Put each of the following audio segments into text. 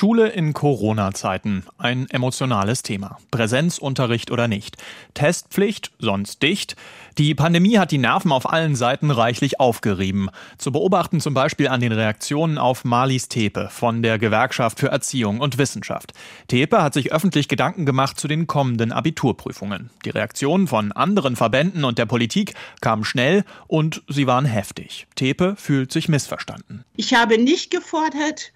Schule in Corona-Zeiten. Ein emotionales Thema. Präsenzunterricht oder nicht. Testpflicht, sonst dicht. Die Pandemie hat die Nerven auf allen Seiten reichlich aufgerieben. Zu beobachten zum Beispiel an den Reaktionen auf Marlies Tepe von der Gewerkschaft für Erziehung und Wissenschaft. Tepe hat sich öffentlich Gedanken gemacht zu den kommenden Abiturprüfungen. Die Reaktionen von anderen Verbänden und der Politik kamen schnell und sie waren heftig. Tepe fühlt sich missverstanden. Ich habe nicht gefordert,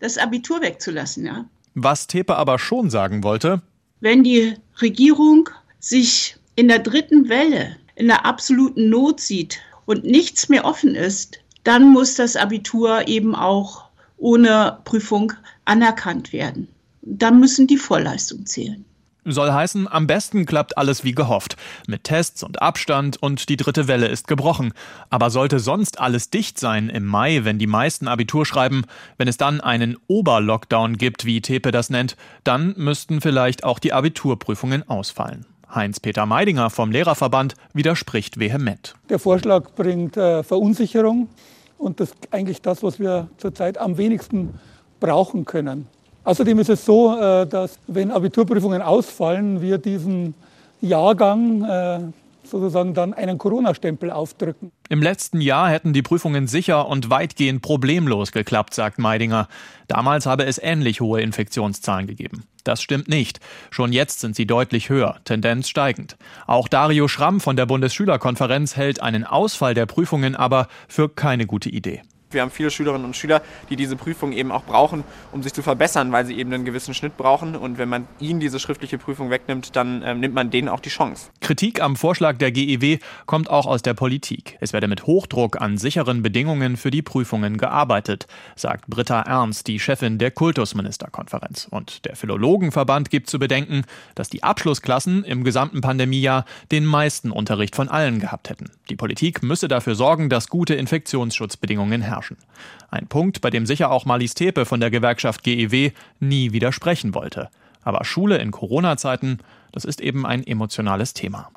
das Abitur wegzulassen. Ja. Was Tepe aber schon sagen wollte, wenn die Regierung sich in der dritten Welle in der absoluten Not sieht und nichts mehr offen ist, dann muss das Abitur eben auch ohne Prüfung anerkannt werden. Dann müssen die Vorleistungen zählen. Soll heißen, am besten klappt alles wie gehofft. Mit Tests und Abstand und die dritte Welle ist gebrochen. Aber sollte sonst alles dicht sein im Mai, wenn die meisten Abitur schreiben, wenn es dann einen Oberlockdown gibt, wie Tepe das nennt, dann müssten vielleicht auch die Abiturprüfungen ausfallen. Heinz-Peter Meidinger vom Lehrerverband widerspricht vehement. Der Vorschlag bringt äh, Verunsicherung und das ist eigentlich das, was wir zurzeit am wenigsten brauchen können. Außerdem ist es so, äh, dass wenn Abiturprüfungen ausfallen, wir diesen Jahrgang äh, sozusagen dann einen Corona-Stempel aufdrücken. Im letzten Jahr hätten die Prüfungen sicher und weitgehend problemlos geklappt, sagt Meidinger. Damals habe es ähnlich hohe Infektionszahlen gegeben. Das stimmt nicht. Schon jetzt sind sie deutlich höher, Tendenz steigend. Auch Dario Schramm von der Bundesschülerkonferenz hält einen Ausfall der Prüfungen aber für keine gute Idee. Wir haben viele Schülerinnen und Schüler, die diese Prüfung eben auch brauchen, um sich zu verbessern, weil sie eben einen gewissen Schnitt brauchen. Und wenn man ihnen diese schriftliche Prüfung wegnimmt, dann äh, nimmt man denen auch die Chance. Kritik am Vorschlag der GEW kommt auch aus der Politik. Es werde mit Hochdruck an sicheren Bedingungen für die Prüfungen gearbeitet, sagt Britta Ernst, die Chefin der Kultusministerkonferenz. Und der Philologenverband gibt zu bedenken, dass die Abschlussklassen im gesamten Pandemiejahr den meisten Unterricht von allen gehabt hätten. Die Politik müsse dafür sorgen, dass gute Infektionsschutzbedingungen herrschen. Ein Punkt, bei dem sicher auch Marlies Tepe von der Gewerkschaft GEW nie widersprechen wollte. Aber Schule in Corona-Zeiten, das ist eben ein emotionales Thema.